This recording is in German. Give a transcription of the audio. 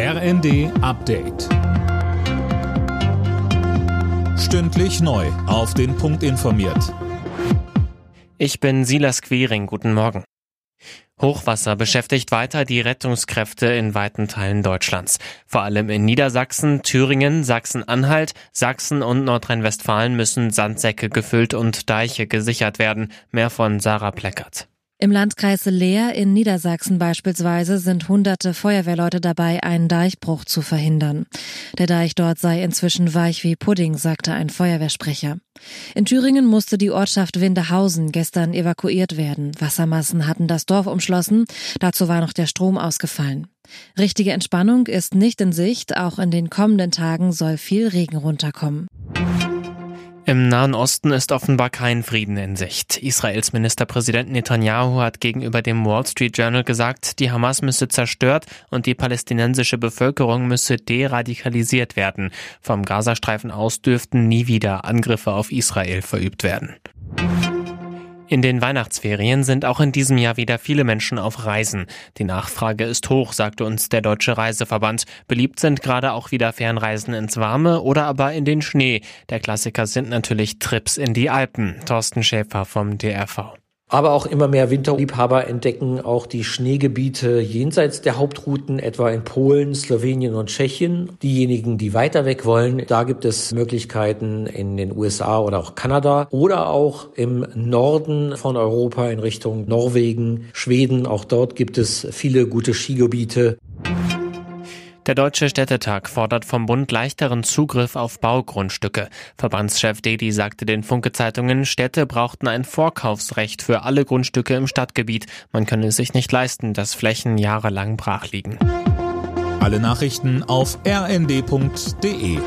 RND Update. Stündlich neu. Auf den Punkt informiert. Ich bin Silas Quering. Guten Morgen. Hochwasser beschäftigt weiter die Rettungskräfte in weiten Teilen Deutschlands. Vor allem in Niedersachsen, Thüringen, Sachsen-Anhalt, Sachsen und Nordrhein-Westfalen müssen Sandsäcke gefüllt und Deiche gesichert werden. Mehr von Sarah Pleckert. Im Landkreis Leer in Niedersachsen beispielsweise sind hunderte Feuerwehrleute dabei, einen Deichbruch zu verhindern. Der Deich dort sei inzwischen weich wie Pudding, sagte ein Feuerwehrsprecher. In Thüringen musste die Ortschaft Windehausen gestern evakuiert werden. Wassermassen hatten das Dorf umschlossen. Dazu war noch der Strom ausgefallen. Richtige Entspannung ist nicht in Sicht. Auch in den kommenden Tagen soll viel Regen runterkommen. Im Nahen Osten ist offenbar kein Frieden in Sicht. Israels Ministerpräsident Netanyahu hat gegenüber dem Wall Street Journal gesagt, die Hamas müsse zerstört und die palästinensische Bevölkerung müsse deradikalisiert werden. Vom Gazastreifen aus dürften nie wieder Angriffe auf Israel verübt werden. In den Weihnachtsferien sind auch in diesem Jahr wieder viele Menschen auf Reisen. Die Nachfrage ist hoch, sagte uns der Deutsche Reiseverband. Beliebt sind gerade auch wieder Fernreisen ins Warme oder aber in den Schnee. Der Klassiker sind natürlich Trips in die Alpen. Thorsten Schäfer vom DRV. Aber auch immer mehr Winterliebhaber entdecken auch die Schneegebiete jenseits der Hauptrouten, etwa in Polen, Slowenien und Tschechien. Diejenigen, die weiter weg wollen, da gibt es Möglichkeiten in den USA oder auch Kanada oder auch im Norden von Europa in Richtung Norwegen, Schweden. Auch dort gibt es viele gute Skigebiete. Der Deutsche Städtetag fordert vom Bund leichteren Zugriff auf Baugrundstücke. Verbandschef Dedi sagte den Funke-Zeitungen, Städte brauchten ein Vorkaufsrecht für alle Grundstücke im Stadtgebiet. Man könne es sich nicht leisten, dass Flächen jahrelang brach liegen. Alle Nachrichten auf rnd.de